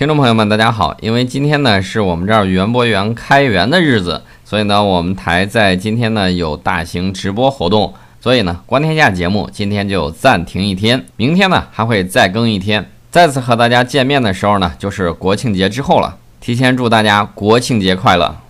听众朋友们大家好因为今天呢是我们这儿园博园开园的日子所以呢我们台在今天呢有大型直播活动所以呢观天下节目今天就暂停一天。明天呢还会再更一天再次和大家见面的时候呢就是国庆节之后了。提前祝大家国庆节快乐。